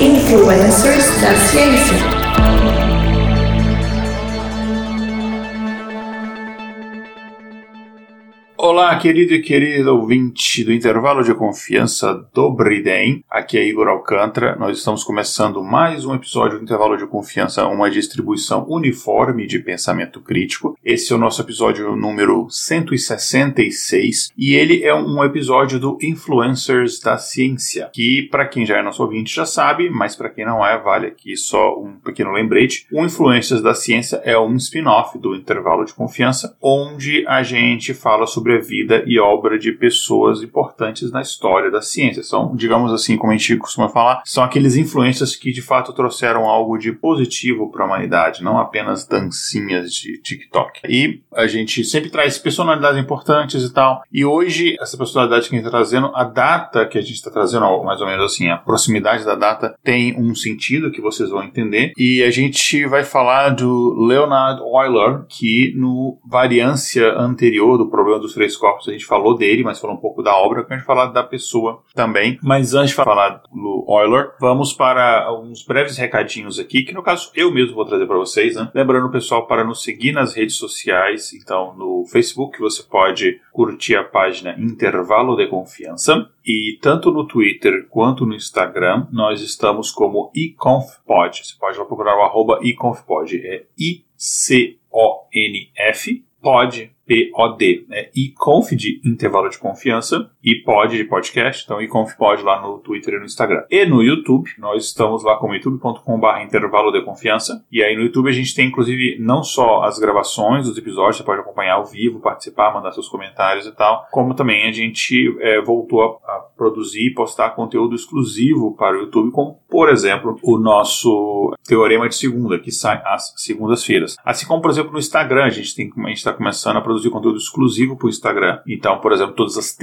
Influencers da ciência. Querido e querida ouvinte do intervalo de confiança do Briden. Aqui é Igor Alcântara. Nós estamos começando mais um episódio do intervalo de confiança, uma distribuição uniforme de pensamento crítico. Esse é o nosso episódio número 166 e ele é um episódio do Influencers da Ciência, que para quem já é nosso ouvinte já sabe, mas para quem não é, vale aqui só um pequeno lembrete. O Influencers da Ciência é um spin-off do intervalo de confiança, onde a gente fala sobre a vida e obra de pessoas importantes na história da ciência. São, digamos assim, como a gente costuma falar, são aqueles influências que de fato trouxeram algo de positivo para a humanidade, não apenas dancinhas de TikTok. E a gente sempre traz personalidades importantes e tal. E hoje, essa personalidade que a gente está trazendo, a data que a gente está trazendo, mais ou menos assim, a proximidade da data tem um sentido que vocês vão entender. E a gente vai falar do Leonard Euler, que no variância anterior do problema dos três corpos, a gente falou dele, mas falou um pouco da obra, que a gente falar da pessoa também. Mas antes de falar do Euler, vamos para uns breves recadinhos aqui, que no caso eu mesmo vou trazer para vocês, né? Lembrando, pessoal, para nos seguir nas redes sociais, então no Facebook você pode curtir a página Intervalo de Confiança e tanto no Twitter quanto no Instagram nós estamos como iconfpod. Você pode lá procurar o arroba iconfpod, é I-C-O-N-F, pod POD, né? E conf de intervalo de confiança e pod de podcast, então iconf pod lá no Twitter e no Instagram. E no YouTube, nós estamos lá como youtube.com.br intervalo de confiança. E aí no YouTube a gente tem inclusive não só as gravações dos episódios, você pode acompanhar ao vivo, participar, mandar seus comentários e tal, como também a gente é, voltou a, a produzir e postar conteúdo exclusivo para o YouTube, como por exemplo o nosso Teorema de Segunda, que sai às segundas-feiras. Assim como, por exemplo, no Instagram, a gente está começando a produzir conteúdo exclusivo para o Instagram. Então, por exemplo, todas as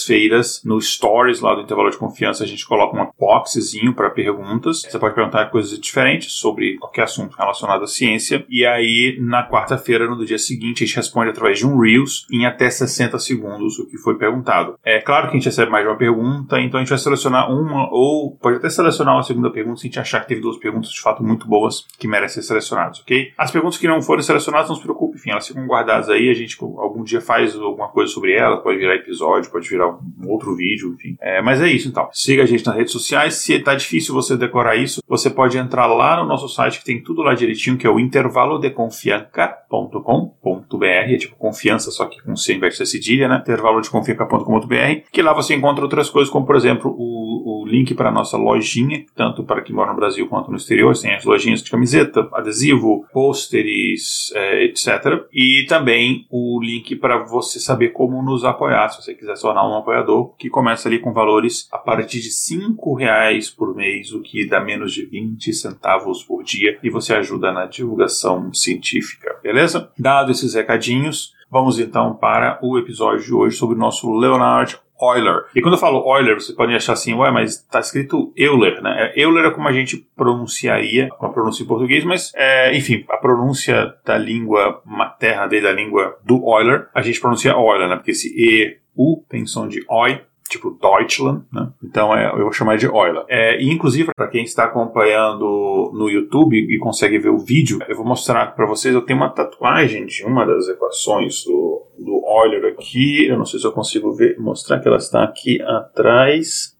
terças-feiras, no Stories lá do Intervalo de Confiança, a gente coloca um boxezinho para perguntas. Você pode perguntar coisas diferentes sobre qualquer assunto relacionado à ciência. E aí, na quarta-feira, no dia seguinte, a gente responde através de um Reels em até 60 segundos o que foi perguntado. É claro que a gente recebe mais de uma pergunta, então a gente vai selecionar uma, ou pode até selecionar uma segunda pergunta se a gente achar que teve duas perguntas de fato muito boas que merecem ser selecionadas, ok? As perguntas que não foram selecionadas, não se preocupe, enfim, elas ficam guardadas aí, a gente algum dia faz alguma coisa sobre ela, pode virar episódio, pode virar um outro vídeo, enfim. É, mas é isso então. Siga a gente nas redes sociais. Se tá difícil você decorar isso, você pode entrar lá no nosso site que tem tudo lá direitinho, que é o intervalodeconfianca.com.br, é tipo confiança, só que com C em vez de cedilha, né? intervalodeconfianca.com.br, que lá você encontra outras coisas, como por exemplo o, o link para a nossa lojinha, tanto para quem mora no Brasil quanto no exterior, tem as lojinhas de camiseta, adesivo, pôsteres, é, etc. E também o link para você saber como nos apoiar, se você quiser se tornar um apoiador, que começa ali com valores a partir de cinco reais por mês, o que dá menos de 20 centavos por dia, e você ajuda na divulgação científica, beleza? Dado esses recadinhos, vamos então para o episódio de hoje sobre o nosso Leonard Euler. E quando eu falo Euler, você pode achar assim, ué, mas está escrito Euler, né? É, Euler é como a gente pronunciaria, a pronúncia em português, mas, é, enfim, a pronúncia da língua materna dele, da língua do Euler, a gente pronuncia Euler, né? Porque esse E, U tem som de Oi, tipo Deutschland, né? Então é, eu vou chamar de Euler. É, e inclusive, para quem está acompanhando no YouTube e consegue ver o vídeo, eu vou mostrar para vocês, eu tenho uma tatuagem de uma das equações do, do Euler aqui, eu não sei se eu consigo ver, mostrar que ela está aqui atrás.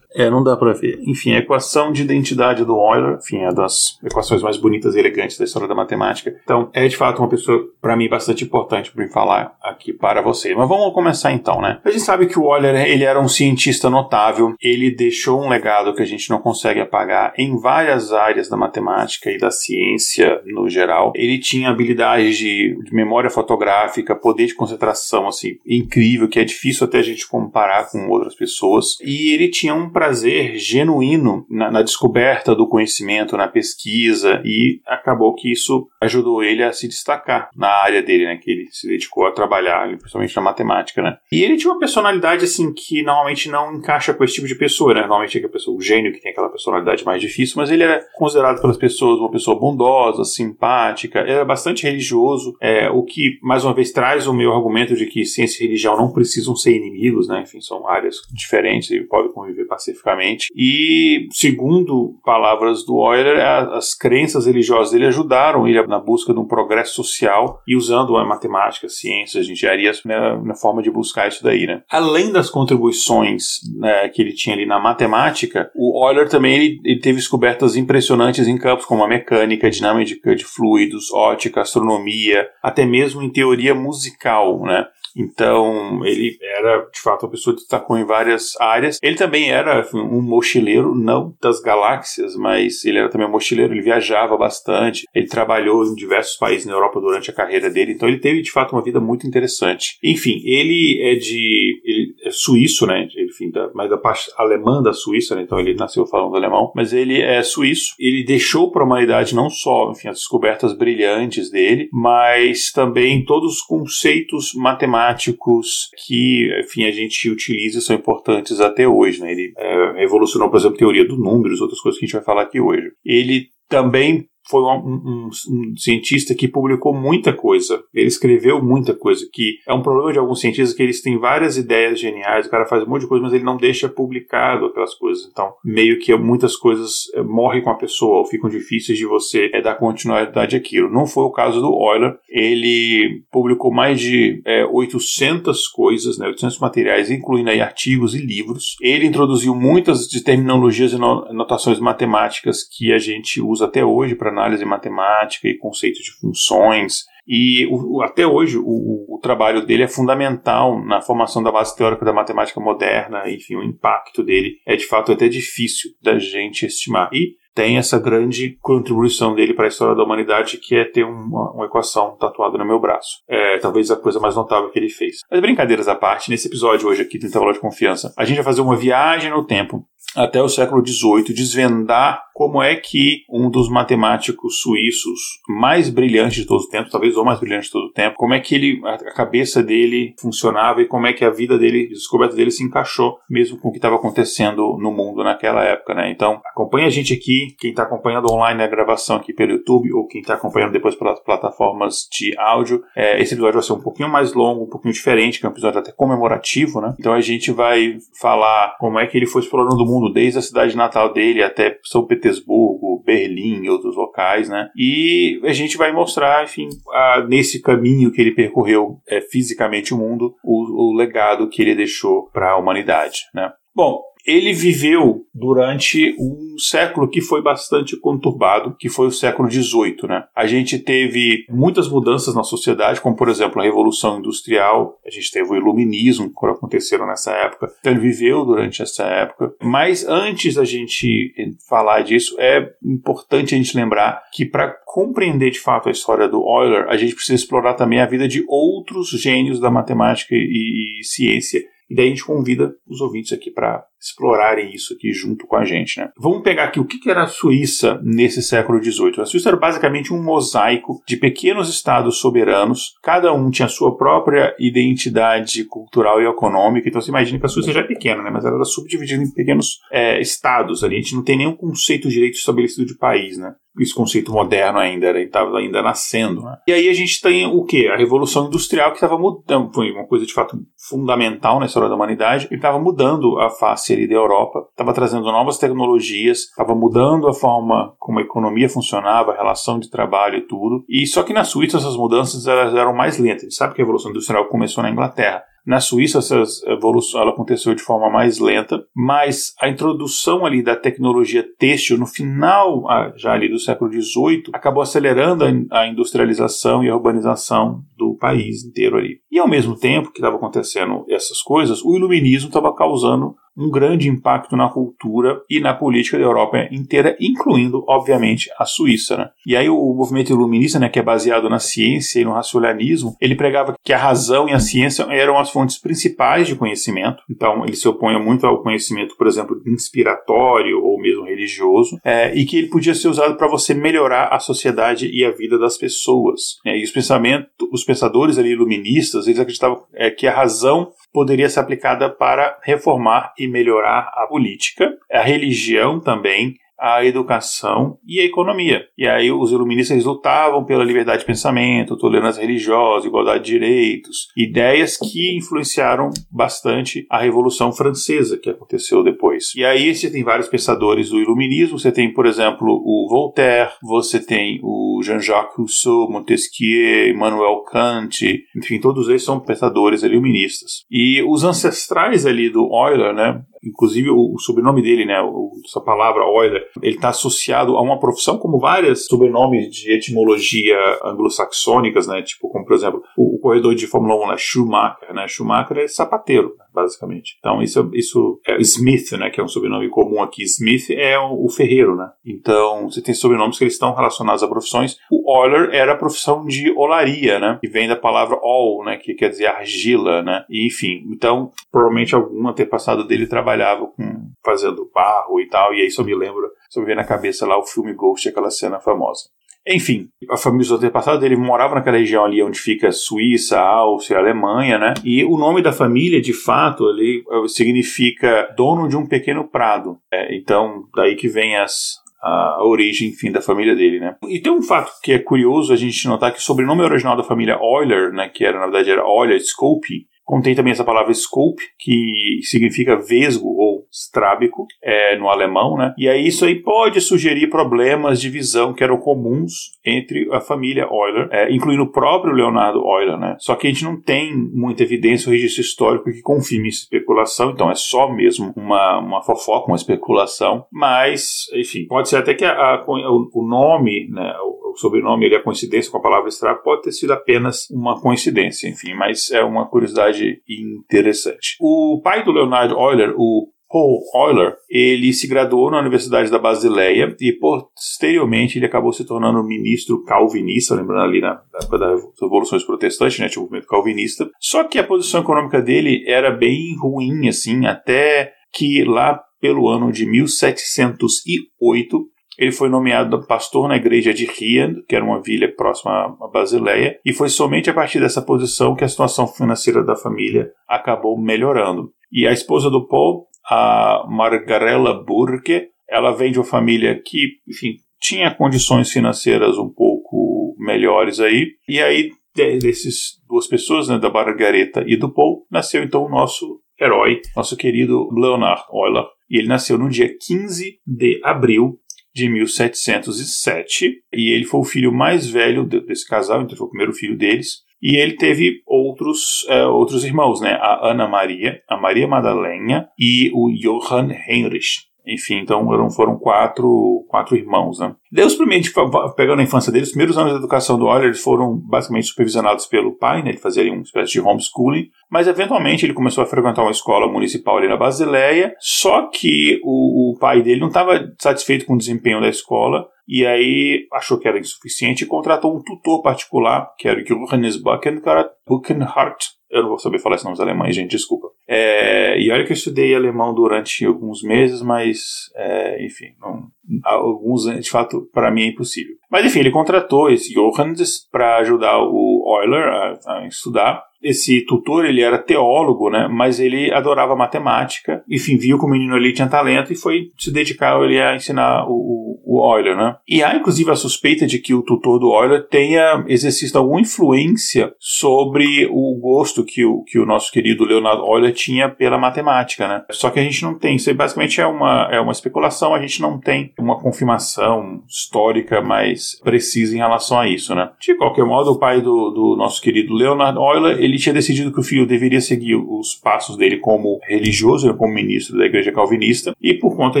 É, não dá para ver. Enfim, a equação de identidade do Euler, enfim, é das equações mais bonitas e elegantes da história da matemática. Então, é de fato uma pessoa, para mim, bastante importante para falar aqui para você. Mas vamos começar então, né? A gente sabe que o Euler, ele era um cientista notável, ele deixou um legado que a gente não consegue apagar em várias áreas da matemática e da ciência no geral. Ele tinha habilidades de, de memória fotográfica, poder de concentração, assim, incrível, que é difícil até a gente comparar com outras pessoas. E ele tinha um prazer genuíno na, na, descoberta do conhecimento, na pesquisa, e acabou que isso ajudou ele a se destacar na área dele, né, que ele se dedicou a trabalhar, principalmente na matemática, né. E ele tinha uma personalidade, assim, que normalmente não encaixa com esse tipo de pessoa, né, normalmente é a pessoa, o gênio que tem aquela personalidade mais difícil, mas ele era considerado pelas pessoas uma pessoa bondosa, simpática, era bastante religioso, é, o que, mais uma vez, traz o meu argumento de que ciência e religião não precisam ser inimigos, né, enfim, são áreas diferentes e podem conviver pacificamente. E, segundo palavras do Euler, as crenças religiosas dele ajudaram ele na busca de um progresso social e usando a matemática, ciências, engenharias na, na forma de buscar isso daí, né. Além das contribuições né, que ele tinha ali na matemática, o Euler também ele, ele teve descobertas impressionantes em campos como a mecânica, a dinâmica de fluidos, ótica, astronomia, até mesmo em teoria musical, né? Então, ele era, de fato, uma pessoa que destacou em várias áreas. Ele também era um mochileiro, não das galáxias, mas ele era também um mochileiro, ele viajava bastante, ele trabalhou em diversos países na Europa durante a carreira dele, então ele teve, de fato, uma vida muito interessante. Enfim, ele é de... ele é suíço, né? Enfim, da, mais da parte alemã da Suíça, né? Então ele nasceu falando alemão, mas ele é suíço. Ele deixou para a humanidade não só, enfim, as descobertas brilhantes dele, mas também todos os conceitos matemáticos matemáticos que, enfim, a gente utiliza são importantes até hoje. Né? Ele é, revolucionou, por exemplo, teoria do números, outras coisas que a gente vai falar aqui hoje. Ele também foi um, um, um, cientista que publicou muita coisa. Ele escreveu muita coisa. Que é um problema de alguns cientistas que eles têm várias ideias geniais, o cara faz um monte de coisa, mas ele não deixa publicado aquelas coisas. Então, meio que muitas coisas é, morrem com a pessoa ou ficam difíceis de você é, dar continuidade àquilo. Não foi o caso do Euler. Ele publicou mais de é, 800 coisas, né, 800 materiais, incluindo aí artigos e livros. Ele introduziu muitas de terminologias e notações matemáticas que a gente usa até hoje para análise matemática e conceitos de funções. E o, até hoje o, o, trabalho dele é fundamental na formação da base teórica da matemática moderna, enfim, o impacto dele é de fato até difícil da gente estimar. E tem essa grande contribuição dele para a história da humanidade, que é ter uma, uma equação tatuada no meu braço. É talvez a coisa mais notável que ele fez. Mas brincadeiras à parte, nesse episódio hoje aqui do Intervalo de Confiança, a gente vai fazer uma viagem no tempo até o século XVIII, desvendar como é que um dos matemáticos suíços mais brilhantes de todos os tempos, talvez o mais brilhante de todo o tempo, como é que ele, a cabeça dele funcionava e como é que a vida dele, a descoberta dele se encaixou mesmo com o que estava acontecendo no mundo naquela época, né? Então, acompanha a gente aqui, quem está acompanhando online a gravação aqui pelo YouTube ou quem está acompanhando depois pelas plataformas de áudio, é, esse episódio vai ser um pouquinho mais longo, um pouquinho diferente, que é um episódio até comemorativo, né? Então a gente vai falar como é que ele foi explorando o mundo desde a cidade natal dele até São Petersburgo, Berlim e outros locais, né? E a gente vai mostrar, enfim, a, nesse caminho que ele percorreu é, fisicamente o mundo, o, o legado que ele deixou para a humanidade, né? Bom, ele viveu durante um século que foi bastante conturbado, que foi o século XVIII. Né? A gente teve muitas mudanças na sociedade, como por exemplo a Revolução Industrial, a gente teve o Iluminismo, que aconteceram nessa época. Então ele viveu durante essa época. Mas antes da gente falar disso, é importante a gente lembrar que para compreender de fato a história do Euler, a gente precisa explorar também a vida de outros gênios da matemática e, e ciência e daí a gente convida os ouvintes aqui para explorarem isso aqui junto com a gente. Né? Vamos pegar aqui o que era a Suíça nesse século XVIII. A Suíça era basicamente um mosaico de pequenos estados soberanos, cada um tinha sua própria identidade cultural e econômica. Então você imagina que a Suíça já é pequena, né? mas ela era subdividida em pequenos é, estados ali. A gente não tem nenhum conceito de direito estabelecido de país. Né? Esse conceito moderno ainda, ele estava ainda nascendo. Né? E aí a gente tem o que? A Revolução Industrial que estava mudando, foi uma coisa de fato fundamental na história da humanidade, e estava mudando a face ali da Europa, estava trazendo novas tecnologias, estava mudando a forma como a economia funcionava, a relação de trabalho e tudo. E só que na Suíça essas mudanças elas eram mais lentas. A gente sabe que a Revolução Industrial começou na Inglaterra, na Suíça, essa evolução ela aconteceu de forma mais lenta, mas a introdução ali da tecnologia têxtil no final ah, já ali do século XVIII acabou acelerando a industrialização e a urbanização do país inteiro ali. E ao mesmo tempo que estava acontecendo essas coisas, o iluminismo estava causando um grande impacto na cultura e na política da Europa inteira, incluindo, obviamente, a Suíça. Né? E aí o movimento iluminista, né, que é baseado na ciência e no racionalismo, ele pregava que a razão e a ciência eram as fontes principais de conhecimento. Então ele se opunha muito ao conhecimento, por exemplo, inspiratório ou mesmo religioso, é, e que ele podia ser usado para você melhorar a sociedade e a vida das pessoas. É, e os pensamentos, os pensadores ali iluministas, eles acreditavam é, que a razão poderia ser aplicada para reformar e melhorar a política, a religião também, a educação e a economia. E aí os iluministas lutavam pela liberdade de pensamento, tolerância religiosa, igualdade de direitos, ideias que influenciaram bastante a Revolução Francesa que aconteceu depois. E aí você tem vários pensadores do iluminismo, você tem, por exemplo, o Voltaire, você tem o Jean-Jacques Rousseau, Montesquieu, Immanuel Kant, enfim, todos eles são pensadores iluministas. E os ancestrais ali do Euler, né, inclusive o, o sobrenome dele, né, o, essa palavra Euler, ele está associado a uma profissão como várias sobrenomes de etimologia anglo-saxônicas, né, tipo como por exemplo o, o corredor de Fórmula 1, né, Schumacher, né, Schumacher é sapateiro, basicamente. Então isso, isso é Smith, né, que é um sobrenome comum aqui. Smith é o, o ferreiro, né. Então você tem sobrenomes que eles estão relacionados a profissões. O Euler era a profissão de olaria, né, que vem da palavra ol, né, que quer dizer argila, né. E, enfim, então provavelmente algum antepassado dele trabalhava com fazendo barro e tal. E aí só me lembro, só me vem na cabeça lá o filme Ghost, aquela cena famosa. Enfim, a família dos antepassados dele morava naquela região ali onde fica Suíça, Áustria, Alemanha, né? E o nome da família, de fato, ali eh, significa dono de um pequeno prado. É, então, daí que vem as, a origem, enfim, da família dele, né? E tem um fato que é curioso a gente notar que o sobrenome original da família Euler, né, que era na verdade era Euler Scope, Contém também essa palavra scope, que significa vesgo ou estrábico é, no alemão, né? E aí isso aí pode sugerir problemas de visão que eram comuns entre a família Euler, é, incluindo o próprio Leonardo Euler, né? Só que a gente não tem muita evidência ou registro histórico que confirme essa especulação, então é só mesmo uma, uma fofoca, uma especulação, mas, enfim, pode ser até que a, a, o, nome, né, o, o sobrenome e a coincidência com a palavra estrábico pode ter sido apenas uma coincidência, enfim, mas é uma curiosidade interessante. O pai do Leonard Euler, o Paul Euler, ele se graduou na Universidade da Basileia e posteriormente ele acabou se tornando ministro calvinista, lembrando ali na, época das revoluções protestantes, né, tipo movimento calvinista. Só que a posição econômica dele era bem ruim, assim, até que lá pelo ano de 1708 ele foi nomeado pastor na igreja de Riad, que era uma vila próxima a Basileia, e foi somente a partir dessa posição que a situação financeira da família acabou melhorando. E a esposa do Paul, a Margarela Burke, ela vem de uma família que, enfim, tinha condições financeiras um pouco melhores aí, e aí desses duas pessoas, né, da Margareta e do Paul, nasceu então o nosso herói, nosso querido Leonard Euler, e ele nasceu no dia 15 de abril de 1707 e ele foi o filho mais velho desse casal, então foi o primeiro filho deles. E ele teve outros, uh, outros irmãos, né? A Ana Maria, a Maria Madalena e o Johann Heinrich. Enfim, então eram, foram quatro, quatro irmãos, né? Deus, primeiro, pegando a infância deles, os primeiros anos de educação do Euler, foram basicamente supervisionados pelo pai, né? Ele fazia uma espécie de homeschooling, mas eventualmente ele começou a frequentar uma escola municipal ali na Basileia, só que o, o pai dele não estava satisfeito com o desempenho da escola, e aí achou que era insuficiente e contratou um tutor particular, que era o Johannes Buchenhardt, eu não vou saber falar esses nomes alemães, gente, desculpa. É, e olha que eu estudei alemão durante alguns meses, mas, é, enfim, não, alguns, de fato, para mim é impossível. Mas, enfim, ele contratou esse Johannes para ajudar o Euler a, a estudar esse tutor ele era teólogo, né? Mas ele adorava matemática. Enfim, viu que o menino ali tinha talento e foi se dedicar ali a ensinar o, o, Euler, né? E há inclusive a suspeita de que o tutor do Euler tenha exercido alguma influência sobre o gosto que o, que o nosso querido Leonardo Euler tinha pela matemática, né? Só que a gente não tem. Isso basicamente é uma, é uma especulação. A gente não tem uma confirmação histórica mais precisa em relação a isso, né? De qualquer modo, o pai do, do nosso querido Leonard Euler, ele tinha decidido que o filho deveria seguir os passos dele como religioso, como ministro da igreja calvinista, e por conta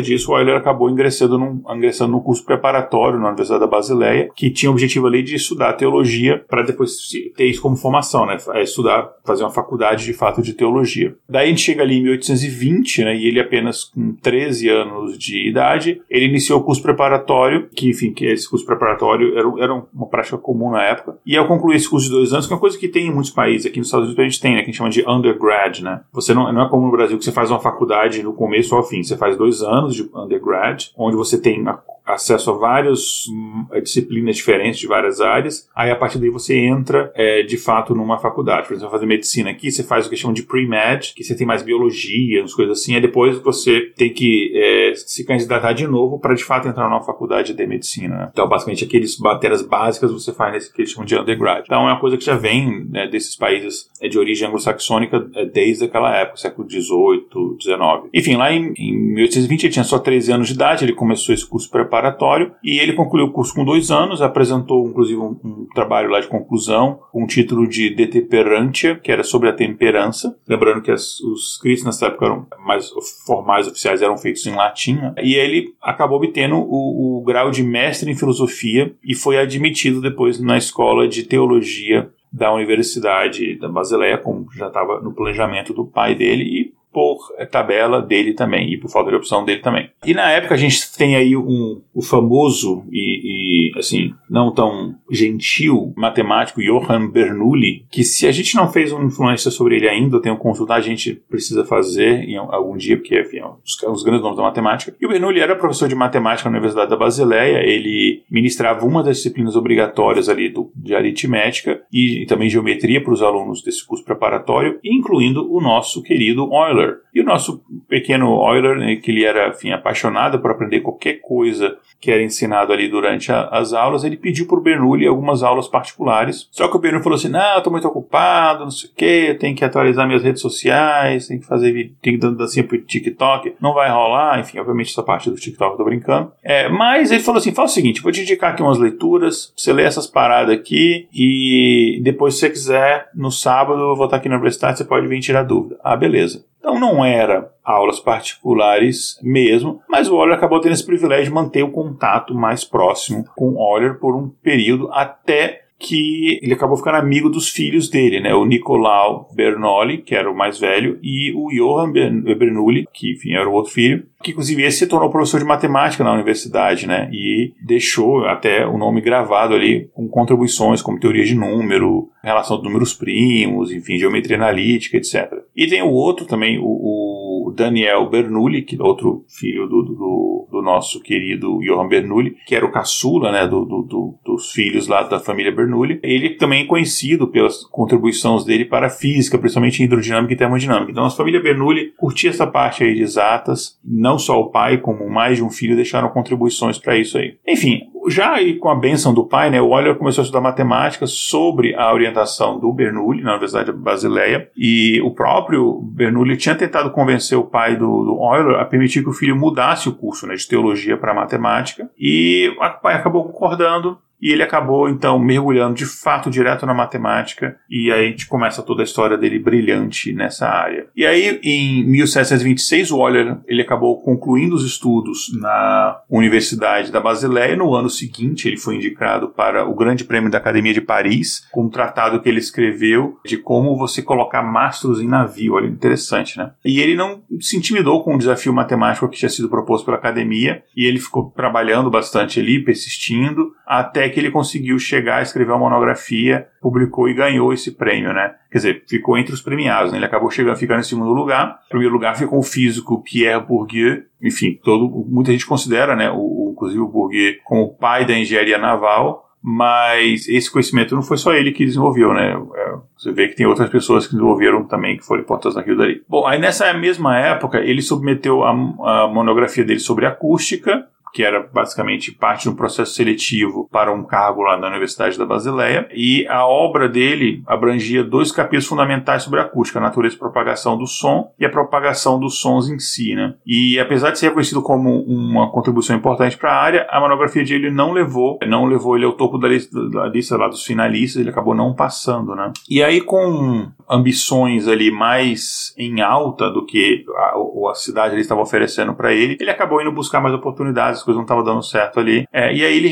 disso, Euler acabou ingressando num, ingressando num curso preparatório na Universidade da Basileia, que tinha o objetivo ali de estudar teologia para depois ter isso como formação, né? É estudar, fazer uma faculdade de fato de teologia. Daí a gente chega ali em 1820, né? E ele apenas com 13 anos de idade, ele iniciou o curso preparatório, que enfim, que esse curso preparatório era, era uma prática comum na época. E ao concluir esse curso de dois anos, que é uma coisa que tem em muitos países, aqui nos Estados Unidos a gente tem, né? Que a gente chama de undergrad, né? Você não, não é como no Brasil que você faz uma faculdade do começo ao fim. Você faz dois anos de undergrad, onde você tem a acesso a várias hum, disciplinas diferentes de várias áreas. Aí a partir daí você entra é, de fato numa faculdade. Por exemplo, fazer medicina aqui, você faz o que chamam de pre-med, que você tem mais biologia, umas coisas assim. Aí depois você tem que é, se candidatar de novo para de fato entrar numa faculdade de medicina. Né? Então, basicamente, aqueles matérias básicas você faz nesse que eles chamam de undergrad. Então, é uma coisa que já vem né, desses países é, de origem anglo-saxônica é, desde aquela época, século XVIII, XIX. Enfim, lá em, em 1820 ele tinha só 13 anos de idade, ele começou esse curso preparatório preparatório e ele concluiu o curso com dois anos, apresentou inclusive um, um trabalho lá de conclusão com o título de De Temperantia, que era sobre a temperança. Lembrando que as, os escritos nessa época eram mais formais, oficiais, eram feitos em latim. Né? E ele acabou obtendo o, o grau de mestre em filosofia e foi admitido depois na escola de teologia da Universidade da Basileia, como já estava no planejamento do pai dele, e por tabela dele também e por falta de opção dele também. E na época a gente tem aí um, o famoso e, e assim não tão gentil matemático Johann Bernoulli, que se a gente não fez uma influência sobre ele ainda, eu tenho que consultar, a gente precisa fazer em algum dia, porque enfim, é um dos grandes nomes da matemática. E o Bernoulli era professor de matemática na Universidade da Basileia, ele ministrava uma das disciplinas obrigatórias ali do, de aritmética e, e também geometria para os alunos desse curso preparatório, incluindo o nosso querido Euler Euler. E o nosso pequeno Euler, né, que ele era enfim, apaixonado por aprender qualquer coisa que era ensinado ali durante a, as aulas, ele pediu para o Bernoulli algumas aulas particulares. Só que o Bernoulli falou assim: não, estou muito ocupado, não sei o quê, tenho que atualizar minhas redes sociais, tenho que fazer tenho que dancinha pro TikTok, não vai rolar, enfim, obviamente essa parte do TikTok eu tô brincando. É, mas ele falou assim: fala o seguinte, vou te indicar aqui umas leituras, você lê essas paradas aqui e depois, se você quiser, no sábado eu vou estar aqui na universidade, você pode vir tirar dúvida. Ah, beleza. Então não era aulas particulares mesmo, mas o Euler acabou tendo esse privilégio de manter o contato mais próximo com o Euler por um período até que ele acabou ficando amigo dos filhos dele, né? O Nicolau Bernoulli, que era o mais velho, e o Johann Bernoulli, que enfim era o outro filho, que inclusive esse se tornou professor de matemática na universidade, né? E deixou até o nome gravado ali com contribuições como teoria de número, relação de números primos, enfim, geometria analítica, etc. E tem o outro também, o, o Daniel Bernoulli, que é outro filho do, do, do, nosso querido Johann Bernoulli, que era o caçula, né, do, do, dos filhos lá da família Bernoulli. Ele também é conhecido pelas contribuições dele para a física, principalmente hidrodinâmica e termodinâmica. Então a família Bernoulli curtia essa parte aí de exatas, não só o pai, como mais de um filho deixaram contribuições para isso aí. Enfim, já aí com a benção do pai, né, o Euler começou a estudar matemática sobre a orientação do Bernoulli na Universidade de Basileia e o próprio Bernoulli tinha tentado convencer o pai do, do Euler a permitir que o filho mudasse o curso né, de teologia para matemática e o pai acabou concordando e ele acabou, então, mergulhando de fato direto na matemática, e aí a gente começa toda a história dele brilhante nessa área. E aí, em 1726, o Euler ele acabou concluindo os estudos na Universidade da Basileia. No ano seguinte, ele foi indicado para o Grande Prêmio da Academia de Paris, com um tratado que ele escreveu de como você colocar mastros em navio. Olha, interessante, né? E ele não se intimidou com o desafio matemático que tinha sido proposto pela academia, e ele ficou trabalhando bastante ali, persistindo, até que ele conseguiu chegar a escrever uma monografia, publicou e ganhou esse prêmio, né? Quer dizer, ficou entre os premiados, né? Ele acabou chegando, ficando em segundo lugar. Em primeiro lugar ficou o físico Pierre Bourdieu, enfim, todo, muita gente considera, né, o, inclusive o Bourdieu como o pai da engenharia naval, mas esse conhecimento não foi só ele que desenvolveu, né? É, você vê que tem outras pessoas que desenvolveram também, que foram importantes naquilo dali. Bom, aí nessa mesma época, ele submeteu a, a monografia dele sobre acústica, que era basicamente parte de um processo seletivo para um cargo lá na Universidade da Basileia. E a obra dele abrangia dois capítulos fundamentais sobre a acústica, a natureza e propagação do som e a propagação dos sons em si. Né? E apesar de ser reconhecido como uma contribuição importante para a área, a monografia de ele não levou, não levou ele ao topo da lista, da lista lá dos finalistas, ele acabou não passando. Né? E aí, com ambições ali mais em alta do que a, a cidade estava oferecendo para ele, ele acabou indo buscar mais oportunidades, as coisas não estavam dando certo ali. É, e aí ele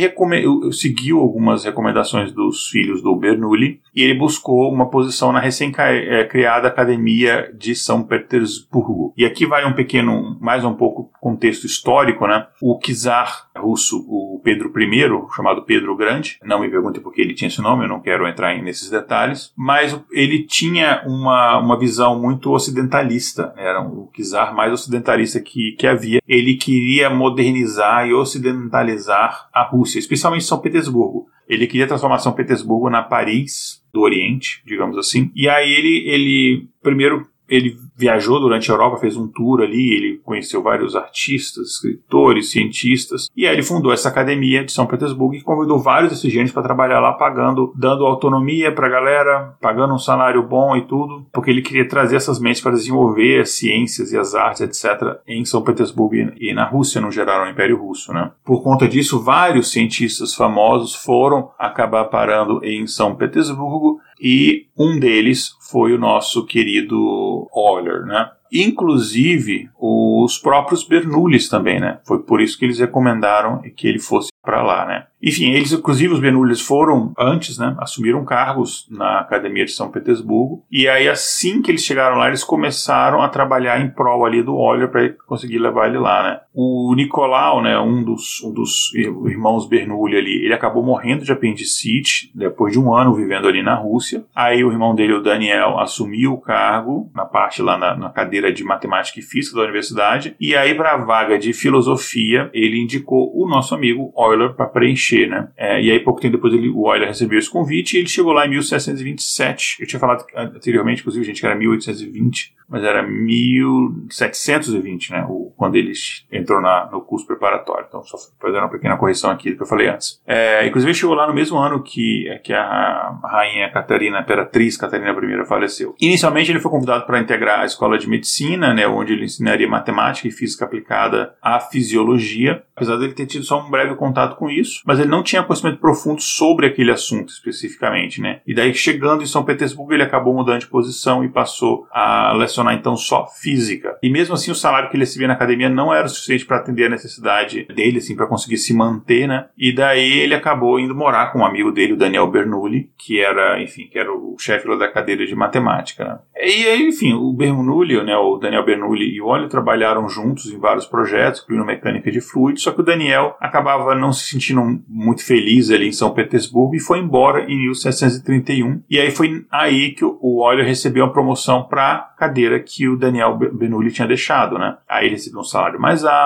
seguiu algumas recomendações dos filhos do Bernoulli ele buscou uma posição na recém-criada é, Academia de São Petersburgo. E aqui vai um pequeno, mais um pouco contexto histórico, né? O czar russo, o Pedro I, chamado Pedro Grande, não me pergunte por que ele tinha esse nome, eu não quero entrar nesses detalhes, mas ele tinha uma, uma visão muito ocidentalista, era o czar mais ocidentalista que, que havia. Ele queria modernizar e ocidentalizar a Rússia, especialmente São Petersburgo. Ele queria transformar São Petersburgo na Paris do Oriente, digamos assim. E aí ele, ele primeiro ele viajou durante a Europa, fez um tour ali, ele conheceu vários artistas, escritores, cientistas, e aí ele fundou essa academia de São Petersburgo e convidou vários desses gênios para trabalhar lá, pagando, dando autonomia para a galera, pagando um salário bom e tudo, porque ele queria trazer essas mentes para desenvolver as ciências e as artes, etc., em São Petersburgo e na Rússia, no geral, no Império Russo. Né? Por conta disso, vários cientistas famosos foram acabar parando em São Petersburgo e um deles foi o nosso querido Euler, né? Inclusive os próprios Bernoullis também, né? Foi por isso que eles recomendaram que ele fosse para lá, né? Enfim, eles, inclusive, os Bernoullis foram antes, né? Assumiram cargos na Academia de São Petersburgo. E aí, assim que eles chegaram lá, eles começaram a trabalhar em prol ali do Euler para conseguir levar ele lá, né? O Nicolau, né? Um dos, um dos irmãos Bernoulli ali, ele acabou morrendo de apendicite depois de um ano vivendo ali na Rússia. Aí o irmão dele, o Daniel, assumiu o cargo na parte lá na, na cadeira de matemática e física da universidade. E aí, para a vaga de filosofia, ele indicou o nosso amigo Euler para preencher né? É, e aí, pouco tempo depois, ele, o Euler recebeu esse convite e ele chegou lá em 1727. Eu tinha falado anteriormente, inclusive, gente, que era 1820 mas era 1720, né? O, quando ele entrou na, no curso preparatório. Então, só fazer uma pequena correção aqui do que eu falei antes. É, inclusive, chegou lá no mesmo ano que, que a rainha Catarina, a imperatriz Catarina I, faleceu. Inicialmente, ele foi convidado para integrar a escola de medicina, né? Onde ele ensinaria matemática e física aplicada à fisiologia. Apesar dele ter tido só um breve contato com isso, mas ele não tinha conhecimento profundo sobre aquele assunto especificamente, né? E daí, chegando em São Petersburgo, ele acabou mudando de posição e passou a lecionar então só física. E mesmo assim o salário que ele recebia na academia não era o suficiente para atender a necessidade dele, assim, para conseguir se manter, né? E daí ele acabou indo morar com um amigo dele, o Daniel Bernoulli, que era, enfim, que era o chefe da cadeira de matemática, né? E enfim, o Bernoulli, né, o Daniel Bernoulli e o Olho trabalharam juntos em vários projetos, incluindo mecânica de fluidos, só que o Daniel acabava não se sentindo muito feliz ali em São Petersburgo e foi embora em 1731. E aí foi aí que o Olho recebeu a promoção para cadeira que o Daniel Benulli tinha deixado, né? Aí ele recebeu um salário mais alto,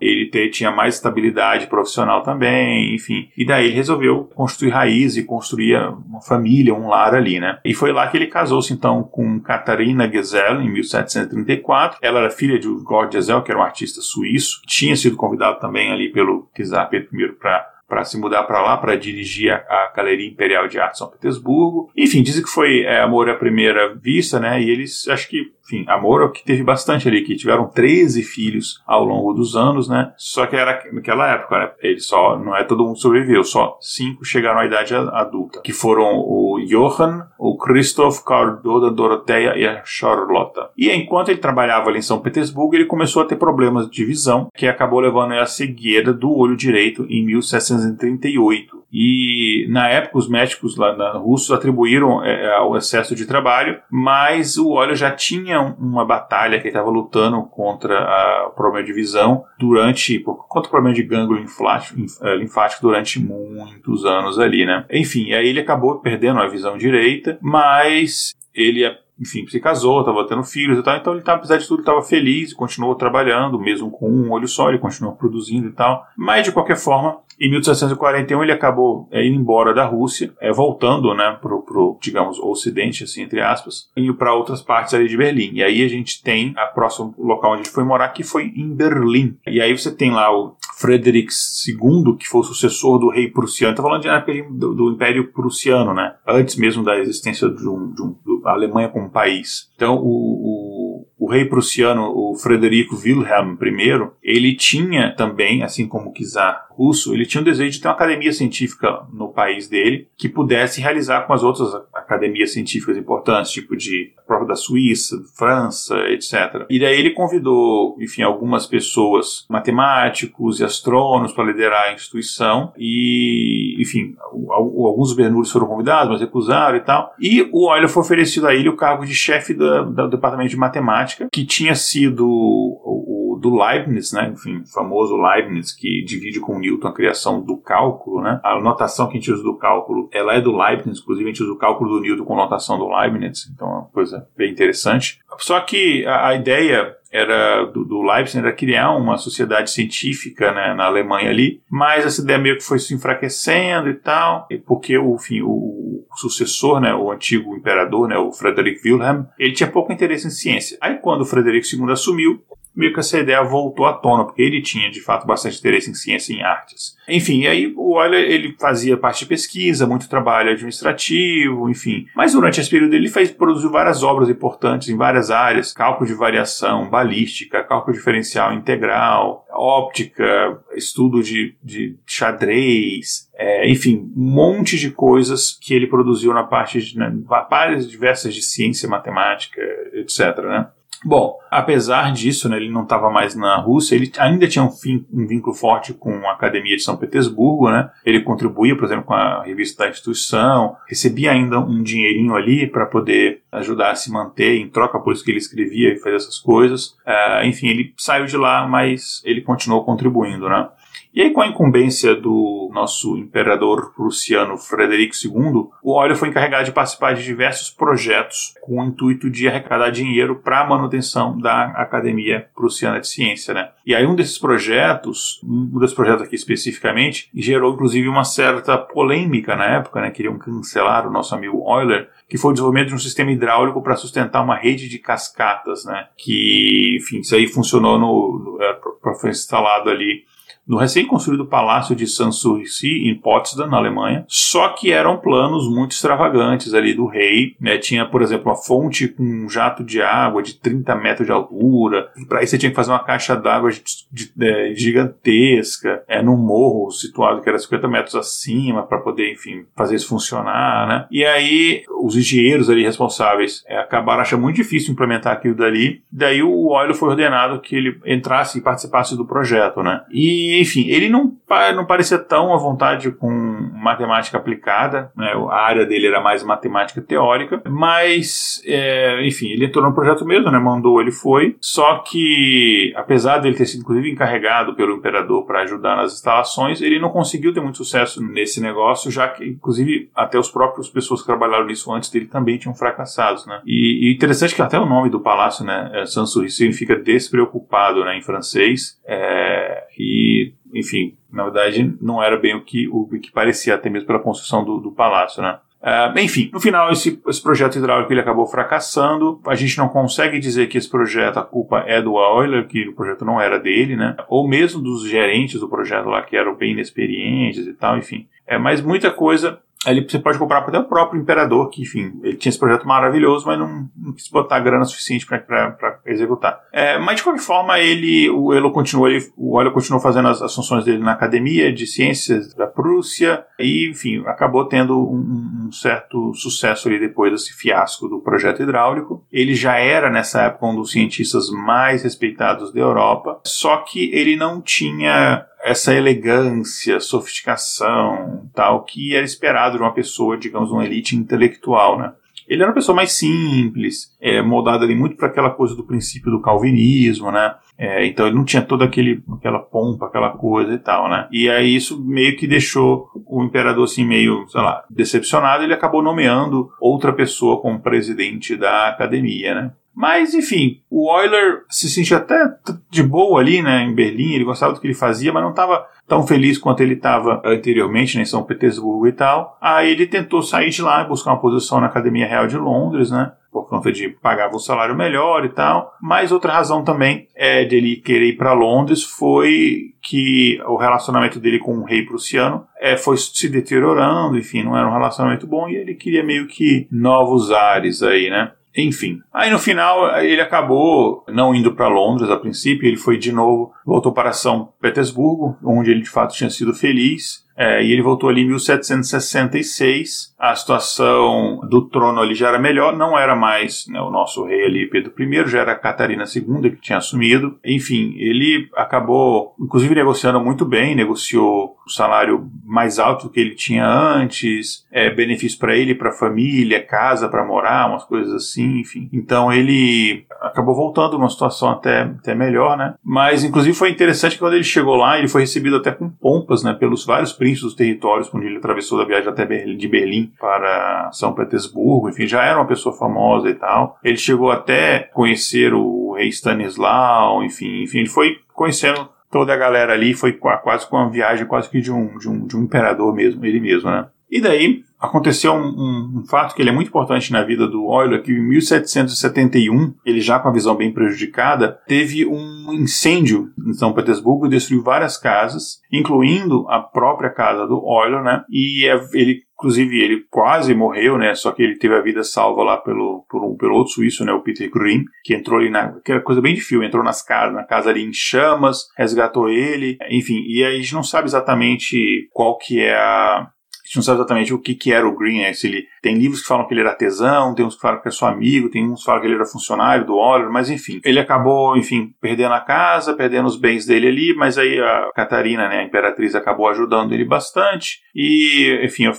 ele te, tinha mais estabilidade profissional também, enfim. E daí ele resolveu construir raiz e construir uma família, um lar ali, né? E foi lá que ele casou-se então com Catarina Gesell em 1734. Ela era filha de Gord Gesell, que era um artista suíço, tinha sido convidado também ali pelo czar Pedro I para para se mudar para lá para dirigir a, a, Galeria Imperial de Arte de São Petersburgo. Enfim, dizem que foi é, amor à primeira vista, né? E eles, acho que enfim, amor que teve bastante ali, que tiveram 13 filhos ao longo dos anos, né? Só que era naquela época, né? Ele só, não é todo mundo sobreviveu, só cinco chegaram à idade adulta, que foram o Johann, o Christoph, Karl Doda, Doroteia e a Charlotte. E enquanto ele trabalhava ali em São Petersburgo, ele começou a ter problemas de visão, que acabou levando a cegueira do olho direito em 1738. E na época os médicos lá na, russos atribuíram é, ao excesso de trabalho, mas o óleo já tinha uma batalha que ele estava lutando contra a, o problema de visão durante contra o problema de gânglio linfático, é, linfático durante muitos anos ali, né? Enfim, aí ele acabou perdendo a visão direita, mas ele enfim, se casou, estava tendo filhos e tal, então ele, apesar de tudo, estava feliz, continuou trabalhando, mesmo com um olho só, ele continuou produzindo e tal. Mas, de qualquer forma, em 1741 ele acabou é, indo embora da Rússia, é, voltando, né, pro, pro, digamos, ocidente, assim, entre aspas, indo para outras partes ali de Berlim. E aí a gente tem a próximo local onde ele foi morar, que foi em Berlim. E aí você tem lá o Frederick II, que foi o sucessor do rei prussiano. Estou falando de época do, do, Império Prussiano, né? Antes mesmo da existência de um, de um, da Alemanha como país. Então, o, o, o, rei prussiano, o Frederico Wilhelm I, ele tinha também, assim como o czar russo, ele tinha um desejo de ter uma academia científica no país dele que pudesse realizar com as outras academias científicas importantes, tipo de própria da Suíça, França, etc. E daí ele convidou, enfim, algumas pessoas, matemáticos e astrônomos, para liderar a instituição. E, enfim, alguns Bernoullis foram convidados, mas recusaram e tal. E o Euler foi oferecido a ele o cargo de chefe do, do departamento de matemática, que tinha sido o, do Leibniz, né? Enfim, famoso Leibniz que divide com Newton a criação do cálculo, né? A notação que a gente usa do cálculo, ela é do Leibniz, inclusive a gente usa o cálculo do Newton com notação do Leibniz, então é uma coisa bem interessante. Só que a, a ideia era do, do Leibniz era criar uma sociedade científica né, na Alemanha ali, mas essa ideia meio que foi se enfraquecendo e tal, porque o, enfim, o, sucessor, né, o antigo imperador, né, o Frederick Wilhelm, ele tinha pouco interesse em ciência. Aí quando o Frederico II assumiu, meio que essa ideia voltou à tona, porque ele tinha de fato bastante interesse em ciência e em artes. Enfim, aí o Euler ele fazia parte de pesquisa, muito trabalho administrativo, enfim. Mas durante esse período ele fez, produziu várias obras importantes em várias áreas: cálculo de variação, balística, cálculo diferencial integral, óptica, estudo de, de xadrez, é, enfim, um monte de coisas que ele produziu na parte de né, áreas diversas de ciência, matemática, etc. Né? Bom, apesar disso, né, ele não estava mais na Rússia, ele ainda tinha um, fim, um, vínculo forte com a Academia de São Petersburgo, né? Ele contribuía, por exemplo, com a revista da instituição, recebia ainda um dinheirinho ali para poder ajudar a se manter, em troca por isso que ele escrevia e fazia essas coisas. Uh, enfim, ele saiu de lá, mas ele continuou contribuindo, né? E aí, com a incumbência do nosso imperador prussiano Frederico II, o Euler foi encarregado de participar de diversos projetos com o intuito de arrecadar dinheiro para a manutenção da Academia Prussiana de Ciência. Né? E aí, um desses projetos, um desses projetos aqui especificamente, gerou inclusive uma certa polêmica na época, né? queriam cancelar o nosso amigo Euler, que foi o desenvolvimento de um sistema hidráulico para sustentar uma rede de cascatas, né? Que, enfim, isso aí funcionou no, no é, foi instalado ali no recém-construído Palácio de Sanssouci, em Potsdam, na Alemanha, só que eram planos muito extravagantes ali do rei. Né? Tinha, por exemplo, uma fonte com um jato de água de 30 metros de altura. Para isso você tinha que fazer uma caixa d'água é, gigantesca, é, num morro situado que era 50 metros acima, para poder, enfim, fazer isso funcionar. Né? E aí, os engenheiros ali responsáveis é, acabaram achando muito difícil implementar aquilo dali. Daí o Euler foi ordenado que ele entrasse e participasse do projeto. Né? E enfim, ele não, não parecia tão à vontade com matemática aplicada, né? a área dele era mais matemática teórica, mas, é, enfim, ele entrou no projeto mesmo, né? mandou, ele foi, só que, apesar dele ter sido, inclusive, encarregado pelo imperador para ajudar nas instalações, ele não conseguiu ter muito sucesso nesse negócio, já que, inclusive, até os próprios pessoas que trabalharam nisso antes dele também tinham fracassado, né? E, e interessante que até o nome do palácio, né, é Sanssouci, significa despreocupado, né, em francês, é, e enfim, na verdade não era bem o que, o que parecia, até mesmo pela construção do, do palácio, né? Uh, enfim, no final esse, esse, projeto hidráulico ele acabou fracassando. A gente não consegue dizer que esse projeto, a culpa é do Euler, que o projeto não era dele, né? Ou mesmo dos gerentes do projeto lá que eram bem inexperientes e tal, enfim. É, mas muita coisa ali você pode comprar até o próprio imperador, que, enfim, ele tinha esse projeto maravilhoso, mas não, não quis botar grana suficiente para executar. É, mas, de qualquer forma, ele, o Elo continuou, ele, o Elo continuou fazendo as, as, funções dele na Academia de Ciências da Prússia e, enfim, acabou tendo um, um, certo sucesso ali depois desse fiasco do projeto hidráulico. Ele já era, nessa época, um dos cientistas mais respeitados da Europa, só que ele não tinha essa elegância, sofisticação, tal, que era esperado de uma pessoa, digamos, uma elite intelectual, né? Ele era uma pessoa mais simples, é, moldada ali muito para aquela coisa do princípio do calvinismo, né? É, então ele não tinha toda aquele, aquela pompa, aquela coisa e tal, né? E aí isso meio que deixou o imperador assim meio, sei lá, decepcionado. Ele acabou nomeando outra pessoa como presidente da academia, né? Mas, enfim, o Euler se sentia até de boa ali, né, em Berlim, ele gostava do que ele fazia, mas não estava tão feliz quanto ele estava anteriormente, né, em São Petersburgo e tal. Aí ele tentou sair de lá e buscar uma posição na Academia Real de Londres, né, por conta de pagar um salário melhor e tal. Mas outra razão também é de ele querer ir para Londres foi que o relacionamento dele com o rei prussiano é, foi se deteriorando, enfim, não era um relacionamento bom e ele queria meio que novos ares aí, né? Enfim. Aí no final ele acabou não indo para Londres a princípio, ele foi de novo, voltou para São Petersburgo, onde ele de fato tinha sido feliz. É, e ele voltou ali em 1766. A situação do trono ali já era melhor, não era mais né, o nosso rei ali, Pedro I, já era Catarina II que tinha assumido. Enfim, ele acabou, inclusive, negociando muito bem, negociou o salário mais alto que ele tinha antes, é, benefício para ele, para a família, casa para morar, umas coisas assim, enfim. Então ele acabou voltando numa situação até, até melhor, né? Mas, inclusive, foi interessante que quando ele chegou lá, ele foi recebido até com pompas, né, pelos vários príncipes dos territórios quando ele atravessou da viagem até Berlim, de Berlim para São Petersburgo, enfim, já era uma pessoa famosa e tal. Ele chegou até conhecer o rei Stanislau, enfim, enfim, ele foi conhecendo toda a galera ali, foi quase com uma viagem quase que de um, de um, de um imperador mesmo, ele mesmo, né? E daí aconteceu um, um, um, fato que ele é muito importante na vida do Euler, que em 1771, ele já com a visão bem prejudicada, teve um incêndio em São Petersburgo destruiu várias casas, incluindo a própria casa do Euler, né? E é, ele Inclusive, ele quase morreu, né? Só que ele teve a vida salva lá pelo, por um, pelo outro suíço, né? O Peter Green, que entrou ali na. que era coisa bem de filme, entrou nas casas, na casa ali em chamas, resgatou ele, enfim. E a gente não sabe exatamente qual que é a gente não sabe exatamente o que, que era o Green, né? Se ele tem livros que falam que ele era artesão, tem uns que falam que é seu amigo, tem uns que falam que ele era funcionário do Oliver, mas enfim, ele acabou, enfim, perdendo a casa, perdendo os bens dele ali, mas aí a Catarina, né, a imperatriz, acabou ajudando ele bastante e, enfim,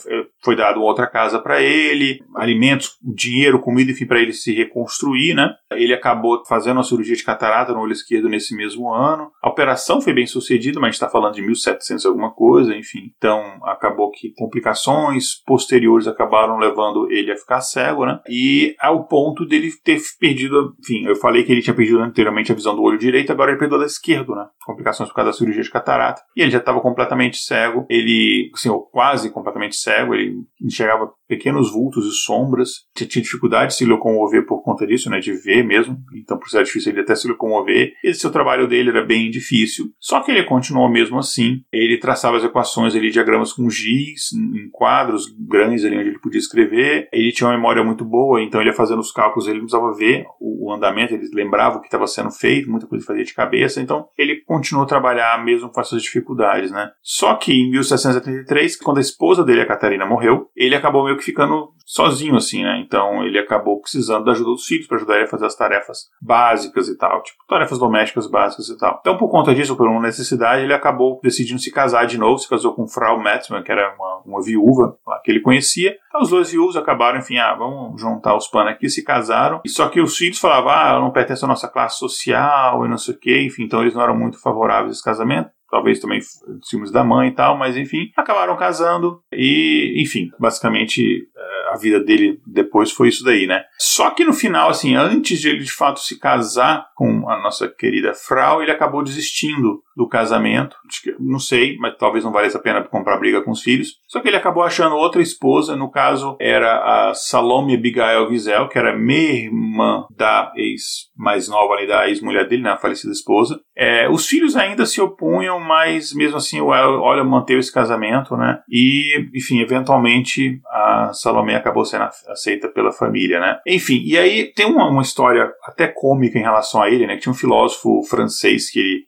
foi dado outra casa para ele, alimentos, dinheiro, comida, enfim, para ele se reconstruir, né? Ele acabou fazendo a cirurgia de catarata no olho esquerdo nesse mesmo ano. A operação foi bem sucedida, mas a gente está falando de 1700 alguma coisa, enfim. Então acabou que complicações posteriores acabaram levando ele a ficar cego, né? E ao ponto dele ter perdido, enfim, eu falei que ele tinha perdido anteriormente a visão do olho direito, agora ele perdeu da esquerdo, né? Complicações por causa da cirurgia de catarata. E ele já estava completamente cego, ele, assim, quase completamente cego, ele enxergava pequenos vultos e sombras, tinha dificuldade de se locomover por conta disso, né? De ver mesmo, então por ser difícil ele até se locomover. Esse o trabalho dele era bem difícil, só que ele continuou mesmo assim. Ele traçava as equações ali, diagramas com giz, em quadros grandes ali onde ele podia escrever. Ele tinha uma memória muito boa, então ele ia fazendo os cálculos, ele precisava ver o, o andamento, ele lembrava o que estava sendo feito, muita coisa ele fazia de cabeça, então ele continuou a trabalhar mesmo com essas dificuldades, né? Só que em 1773, quando a esposa dele, a Catarina, morreu, ele acabou meio que ficando sozinho, assim, né? Então ele acabou precisando da ajuda dos filhos para ajudar ele a fazer as tarefas básicas e tal, tipo tarefas domésticas básicas e tal. Então, por conta disso, por uma necessidade, ele acabou decidindo se casar de novo, se casou com Frau Metzman, que era uma, uma viúva lá, que ele conhecia. Então, os dois viúvos acabaram, enfim, ah, vamos juntar os panos aqui, se casaram. E só que os filhos falavam, ah, não pertence à nossa classe social e não sei o quê, enfim, então eles não eram muito favoráveis a esse casamento talvez também ciúmes da mãe e tal, mas enfim, acabaram casando e, enfim, basicamente eh, a vida dele depois foi isso daí, né? Só que no final, assim, antes de ele de fato se casar com a nossa querida Frau, ele acabou desistindo do casamento. Não sei, mas talvez não valesse a pena comprar briga com os filhos. Só que ele acabou achando outra esposa, no caso era a Salome Abigail Wiesel, que era meia-irmã da ex mais nova ali, da ex-mulher dele, né, a falecida esposa. É, os filhos ainda se opunham, mas mesmo assim o Olha manteve esse casamento, né? E, enfim, eventualmente a Salome acabou sendo aceita pela família, né? Enfim, e aí tem uma, uma história até cômica em relação a ele, né? Que tinha um filósofo francês que ele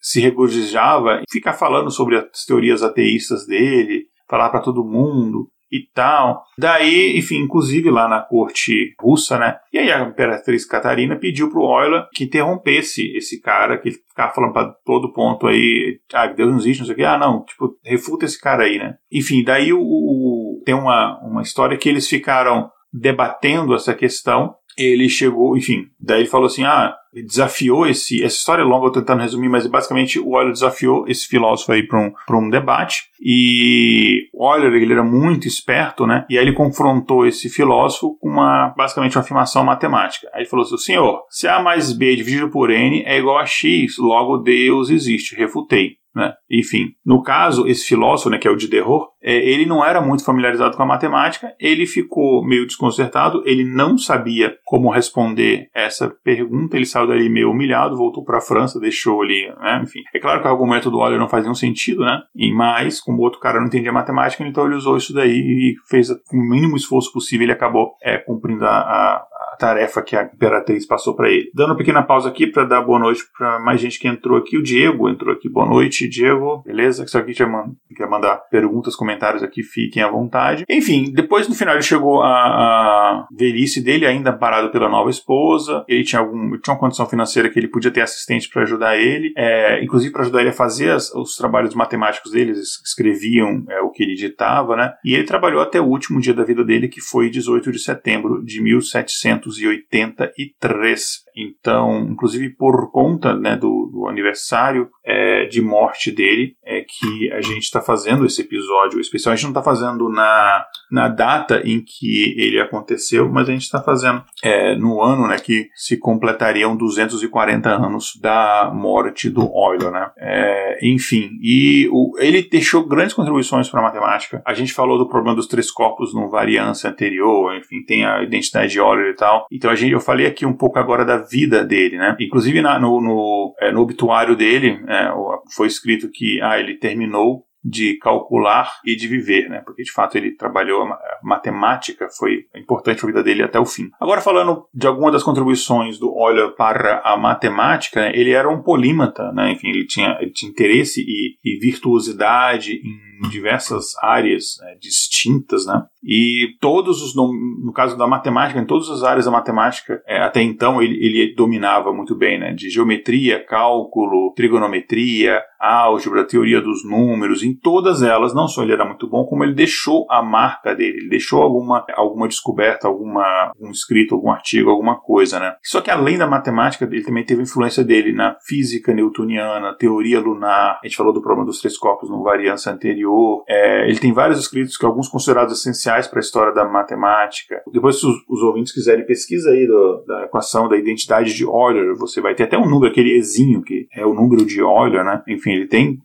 se regozijava em ficar falando sobre as teorias ateístas dele, falar para todo mundo e tal. Daí, enfim, inclusive lá na corte russa, né? E aí a imperatriz Catarina pediu pro Euler que interrompesse esse cara que ficava falando para todo ponto aí, ah, Deus não existe, não sei o que. Ah, não, tipo, refuta esse cara aí, né? Enfim, daí o, o tem uma, uma história que eles ficaram debatendo essa questão ele chegou, enfim, daí ele falou assim: ah, desafiou esse. Essa história é longa, eu tô tentando resumir, mas basicamente o Euler desafiou esse filósofo aí para um, um debate. E o Euler, ele era muito esperto, né? E aí ele confrontou esse filósofo com uma, basicamente, uma afirmação matemática. Aí ele falou assim: senhor, se A mais B dividido por N é igual a X, logo Deus existe. Refutei. Né? Enfim, no caso, esse filósofo, né, que é o Diderot, é, ele não era muito familiarizado com a matemática, ele ficou meio desconcertado, ele não sabia como responder essa pergunta, ele saiu dali meio humilhado, voltou para a França, deixou ali, né, enfim. É claro que o argumento do Euler não fazia um sentido, né, e mais, como o outro cara não entendia matemática, então ele usou isso daí e fez com o mínimo esforço possível, ele acabou é, cumprindo a, a tarefa que a Imperatriz passou para ele. Dando uma pequena pausa aqui para dar boa noite para mais gente que entrou aqui. O Diego entrou aqui. Boa noite, Diego. Beleza? Se alguém quer mandar perguntas, comentários aqui, fiquem à vontade. Enfim, depois no final ele chegou a, a velhice dele, ainda parado pela nova esposa. Ele tinha, algum, tinha uma condição financeira que ele podia ter assistente para ajudar ele, é, inclusive para ajudar ele a fazer as, os trabalhos matemáticos dele. Eles escreviam é, o que ele ditava, né? E ele trabalhou até o último dia da vida dele, que foi 18 de setembro de 1700 1983. Então, inclusive por conta né, do, do aniversário é, de morte dele, é que a gente está fazendo esse episódio especial. A gente não está fazendo na, na data em que ele aconteceu, mas a gente está fazendo é, no ano né, que se completariam 240 anos da morte do Euler. Né? É, enfim, e o, ele deixou grandes contribuições para a matemática. A gente falou do problema dos três corpos no variância anterior, enfim, tem a identidade de Euler e tal. Então a gente, eu falei aqui um pouco agora da vida dele, né? Inclusive na, no, no, é, no obituário dele é, foi escrito que ah, ele terminou de calcular e de viver, né? Porque de fato ele trabalhou a matemática, foi importante para a vida dele até o fim. Agora falando de alguma das contribuições do Euler para a matemática, né? ele era um polímata, né? Enfim, ele tinha, ele tinha interesse e, e virtuosidade em diversas áreas né? distintas, né? E todos os, no caso da matemática, em todas as áreas da matemática, é, até então ele, ele dominava muito bem, né? De geometria, cálculo, trigonometria, álgebra, teoria dos números, em todas elas, não só ele era muito bom, como ele deixou a marca dele, ele deixou alguma, alguma descoberta, alguma, algum escrito, algum artigo, alguma coisa, né? Só que além da matemática, ele também teve influência dele na física newtoniana, teoria lunar, a gente falou do problema dos três corpos no variância anterior, é, ele tem vários escritos que alguns considerados essenciais para a história da matemática. Depois, se os, os ouvintes quiserem, pesquisa aí do, da equação da identidade de Euler, você vai ter até um número, aquele Ezinho, que é o número de Euler, né? Enfim, ele tem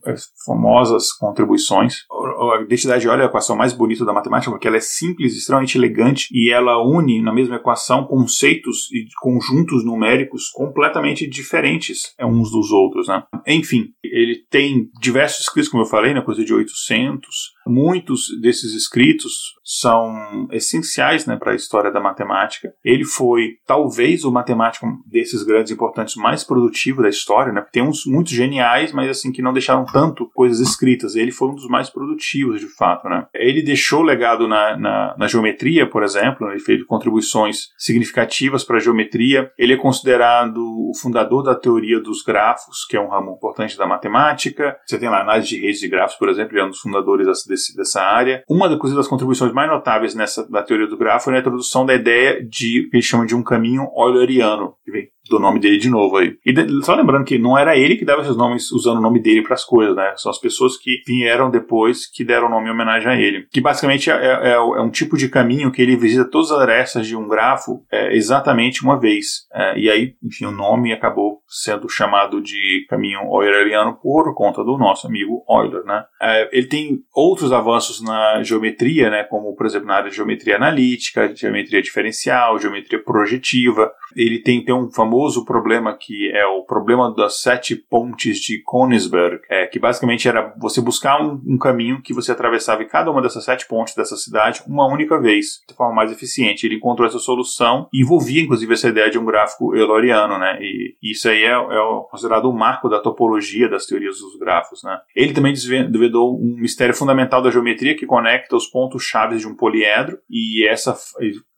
famosas contribuições. A identidade de Euler é a equação mais bonita da matemática, porque ela é simples, extremamente elegante, e ela une na mesma equação conceitos e conjuntos numéricos completamente diferentes uns dos outros, né? Enfim, ele tem diversos escritos, como eu falei, na coisa de 800, Muitos desses escritos são essenciais né, para a história da matemática. Ele foi, talvez, o matemático desses grandes importantes mais produtivo da história, né? Tem uns muito geniais, mas assim que não deixaram tanto coisas escritas. Ele foi um dos mais produtivos, de fato, né? Ele deixou legado na, na, na geometria, por exemplo. Ele fez contribuições significativas para a geometria. Ele é considerado o fundador da teoria dos grafos, que é um ramo importante da matemática. Você tem lá análise de redes de grafos, por exemplo, ele é um dos fundadores desse, dessa área. Uma das contribuições mais notáveis nessa da teoria do grafo é a introdução da ideia de que eles de um caminho euleriano, que vem do nome dele de novo aí. E só lembrando que não era ele que dava esses nomes usando o nome dele para as coisas, né? São as pessoas que vieram depois que deram o nome em homenagem a ele. Que basicamente é, é, é um tipo de caminho que ele visita todas as arestas de um grafo é, exatamente uma vez. É, e aí, enfim, o nome acabou sendo chamado de caminho euleriano por conta do nosso amigo Euler, né? É, ele tem outros avanços na geometria, né? Como, por exemplo, na área de geometria analítica, geometria diferencial, geometria projetiva. Ele tem, tem um famoso famoso problema que é o problema das sete pontes de Königsberg, é, que basicamente era você buscar um, um, caminho que você atravessava em cada uma dessas sete pontes dessa cidade uma única vez, de forma mais eficiente. Ele encontrou essa solução e envolvia inclusive essa ideia de um gráfico euleriano, né? E isso aí é, é considerado o marco da topologia das teorias dos grafos, né? Ele também desvendou um mistério fundamental da geometria que conecta os pontos chaves de um poliedro e essa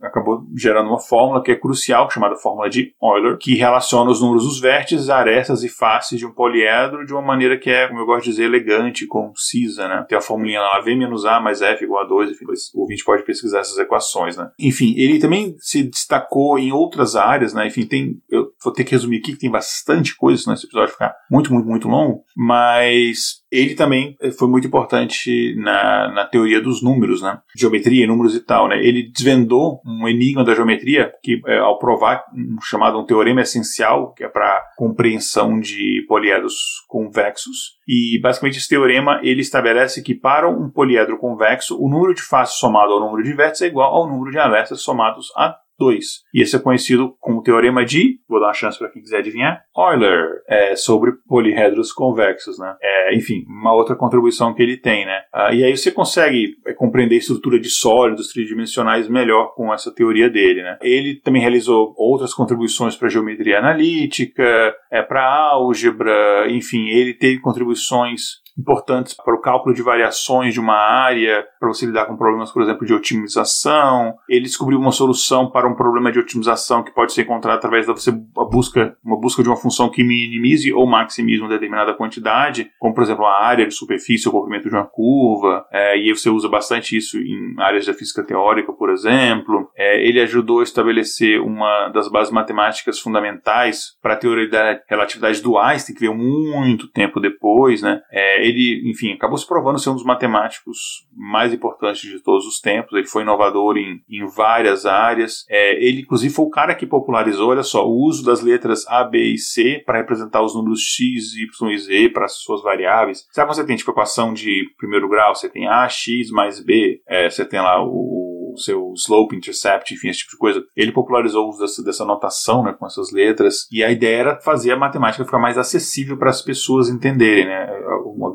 acabou gerando uma fórmula que é crucial, chamada fórmula de Euler, que relaciona os números dos vértices, arestas e faces de um poliedro de uma maneira que é, como eu gosto de dizer, elegante, concisa, né? Tem a formulinha lá, V menos A mais F igual a 2, enfim, o ouvinte pode pesquisar essas equações, né? Enfim, ele também se destacou em outras áreas, né? Enfim, tem, eu vou ter que resumir aqui que tem bastante coisa, senão esse episódio ficar muito, muito, muito longo, mas ele também foi muito importante na, na teoria dos números, né? Geometria, números e tal, né? Ele desvendou um enigma da geometria que, é, ao provar um chamado um teorema essencial, que é para compreensão de poliedros convexos, e basicamente esse teorema ele estabelece que para um poliedro convexo, o número de faces somado ao número de vértices é igual ao número de arestas somados a 2. E esse é conhecido como teorema de, vou dar uma chance para quem quiser adivinhar, Euler, é, sobre poliedros convexos, né? É, enfim, uma outra contribuição que ele tem, né? Ah, e aí você consegue é, compreender a estrutura de sólidos tridimensionais melhor com essa teoria dele, né? Ele também realizou outras contribuições para geometria analítica, é, para álgebra, enfim, ele teve contribuições importantes para o cálculo de variações de uma área, para você lidar com problemas, por exemplo, de otimização. Ele descobriu uma solução para um problema de otimização que pode ser encontrado através da você busca, uma busca de uma função que minimize ou maximize uma determinada quantidade, como por exemplo a área de superfície ou comprimento de uma curva. É, e você usa bastante isso em áreas da física teórica, por exemplo. É, ele ajudou a estabelecer uma das bases matemáticas fundamentais para a teoria da relatividade do Einstein, que veio muito tempo depois, né? É, ele, enfim, acabou se provando ser um dos matemáticos mais importantes de todos os tempos. Ele foi inovador em, em várias áreas. É, ele, inclusive, foi o cara que popularizou, olha só, o uso das letras A, B e C para representar os números x, y e z para as suas variáveis. Sabe quando você tem tipo equação de primeiro grau? Você tem A, x mais B, é, você tem lá o seu slope, intercept, enfim, esse tipo de coisa. Ele popularizou o uso dessa, dessa notação, né, com essas letras, e a ideia era fazer a matemática ficar mais acessível para as pessoas entenderem, né.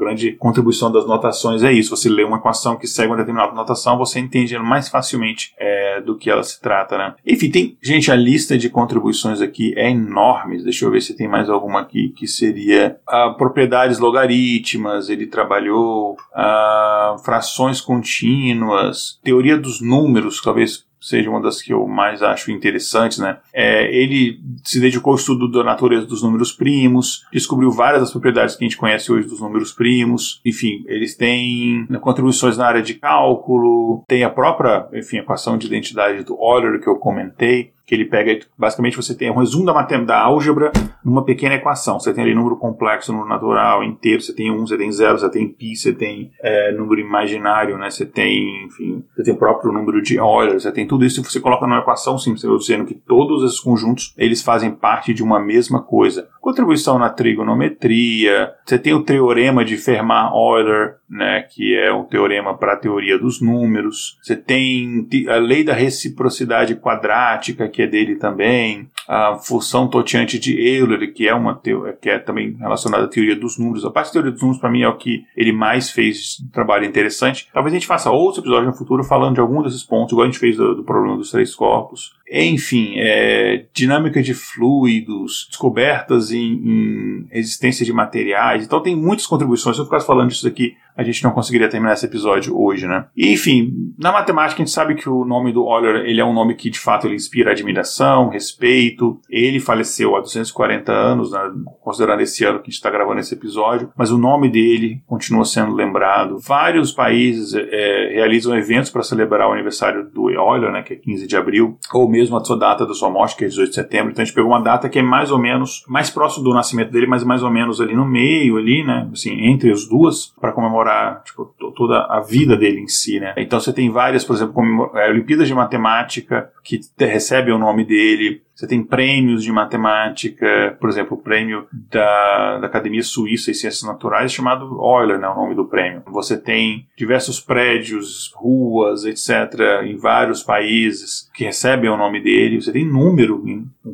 Grande contribuição das notações é isso. Você lê uma equação que segue uma determinada notação, você entende ela mais facilmente é, do que ela se trata, né. Enfim, tem, gente, a lista de contribuições aqui é enorme. Deixa eu ver se tem mais alguma aqui que seria a propriedades logarítmas, ele trabalhou a frações contínuas, teoria dos números, talvez seja uma das que eu mais acho interessantes, né? É, ele se dedicou ao estudo da natureza dos números primos, descobriu várias das propriedades que a gente conhece hoje dos números primos. Enfim, eles têm né, contribuições na área de cálculo, tem a própria, enfim, equação de identidade do Euler que eu comentei que ele pega, basicamente você tem um resumo da matemática da álgebra numa pequena equação. Você tem ali número complexo, número natural, inteiro, você tem um, você tem zero, você tem pi, você tem é, número imaginário, né? Você tem, enfim, você tem o próprio número de Euler, você tem tudo isso você coloca numa equação simples, dizendo que todos esses conjuntos, eles fazem parte de uma mesma coisa. Contribuição na trigonometria, você tem o teorema de Fermat-Euler, né, que é um teorema para a teoria dos números. Você tem a lei da reciprocidade quadrática, que é dele também. A função toteante de Euler, que é uma que é também relacionada à teoria dos números. A parte da teoria dos números, para mim, é o que ele mais fez um trabalho interessante. Talvez a gente faça outros episódios no futuro falando de algum desses pontos, igual a gente fez do, do problema dos três corpos. Enfim, é, dinâmica de fluidos, descobertas em, em existência de materiais. Então tem muitas contribuições. Se eu ficasse falando disso aqui, a gente não conseguiria terminar esse episódio hoje, né? E, enfim, na matemática a gente sabe que o nome do Euler, ele é um nome que de fato ele inspira admiração, respeito. Ele faleceu há 240 anos, né, considerando esse ano que a gente está gravando esse episódio, mas o nome dele continua sendo lembrado. Vários países é, realizam eventos para celebrar o aniversário do Euler, né, que é 15 de abril, ou mesmo mesmo a sua data da sua morte, que é 18 de setembro. Então a gente pegou uma data que é mais ou menos, mais próximo do nascimento dele, mas mais ou menos ali no meio, ali, né? Assim, entre as duas, para comemorar, tipo, toda a vida dele em si, né? Então você tem várias, por exemplo, é, Olimpíadas de Matemática, que recebem o nome dele. Você tem prêmios de matemática, por exemplo, o prêmio da, da Academia Suíça de Ciências Naturais, chamado Euler, né, o nome do prêmio. Você tem diversos prédios, ruas, etc., em vários países que recebem o nome dele. Você tem número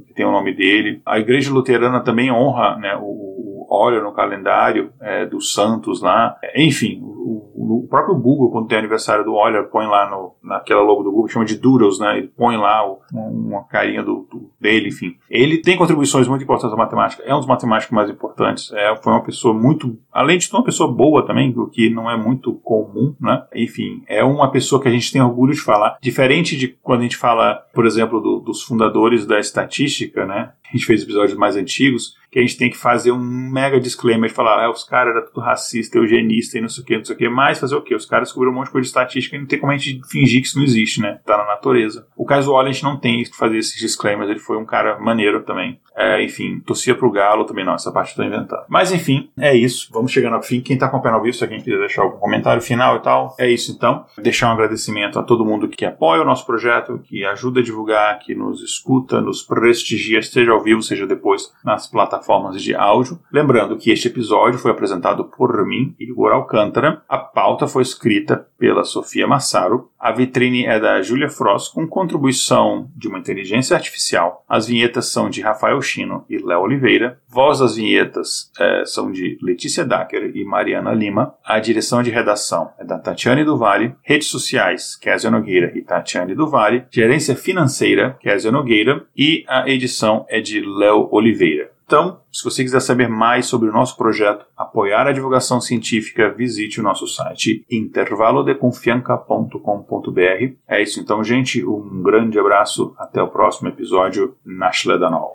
que tem o nome dele. A Igreja Luterana também honra né, o, o Euler no calendário é, dos santos lá. Enfim, o, o, próprio Google, quando tem aniversário do Euler, põe lá no, naquela logo do Google, chama de Doodles, né? Ele põe lá o, uma carinha do, do, dele, enfim. Ele tem contribuições muito importantes à matemática, é um dos matemáticos mais importantes, é, foi uma pessoa muito, além de ser uma pessoa boa também, o que não é muito comum, né? Enfim, é uma pessoa que a gente tem orgulho de falar, diferente de quando a gente fala, por exemplo, do, dos fundadores da estatística, né? A gente fez episódios mais antigos, que a gente tem que fazer um mega disclaimer de falar, ah, os caras eram tudo racista, eugenista e não sei o que, não sei o que, mas fazer o quê? Os caras descobriram um monte de coisa de estatística e não tem como a gente fingir que isso não existe, né? Tá na natureza. O caso Wall, a gente não tem que fazer esses disclaimers, ele foi um cara maneiro também. É, enfim, torcia pro Galo também não, essa parte eu tô inventando. Mas enfim, é isso. Vamos chegando ao fim. Quem tá acompanhando ao vivo, se alguém quiser deixar algum comentário final e tal, é isso então. Deixar um agradecimento a todo mundo que apoia o nosso projeto, que ajuda a divulgar, que nos escuta, nos prestigia, seja ao vivo, seja depois nas plataformas de áudio. Lembrando que este episódio foi apresentado por mim, Igor Alcântara. A pauta foi escrita pela Sofia Massaro. A vitrine é da Julia Frost, com contribuição de uma inteligência artificial. As vinhetas são de Rafael Chino e Léo Oliveira. Voz das vinhetas é, são de Letícia Dacker e Mariana Lima. A direção de redação é da Tatiane do. Redes sociais, Kézia Nogueira e Tatiane do. Gerência financeira, Kézia Nogueira. E a edição é de Léo Oliveira. Então, se você quiser saber mais sobre o nosso projeto, apoiar a divulgação científica, visite o nosso site intervalodeconfianca.com.br. É isso então, gente. Um grande abraço. Até o próximo episódio. Nashledanol.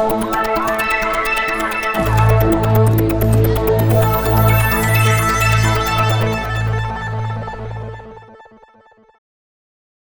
Oh you.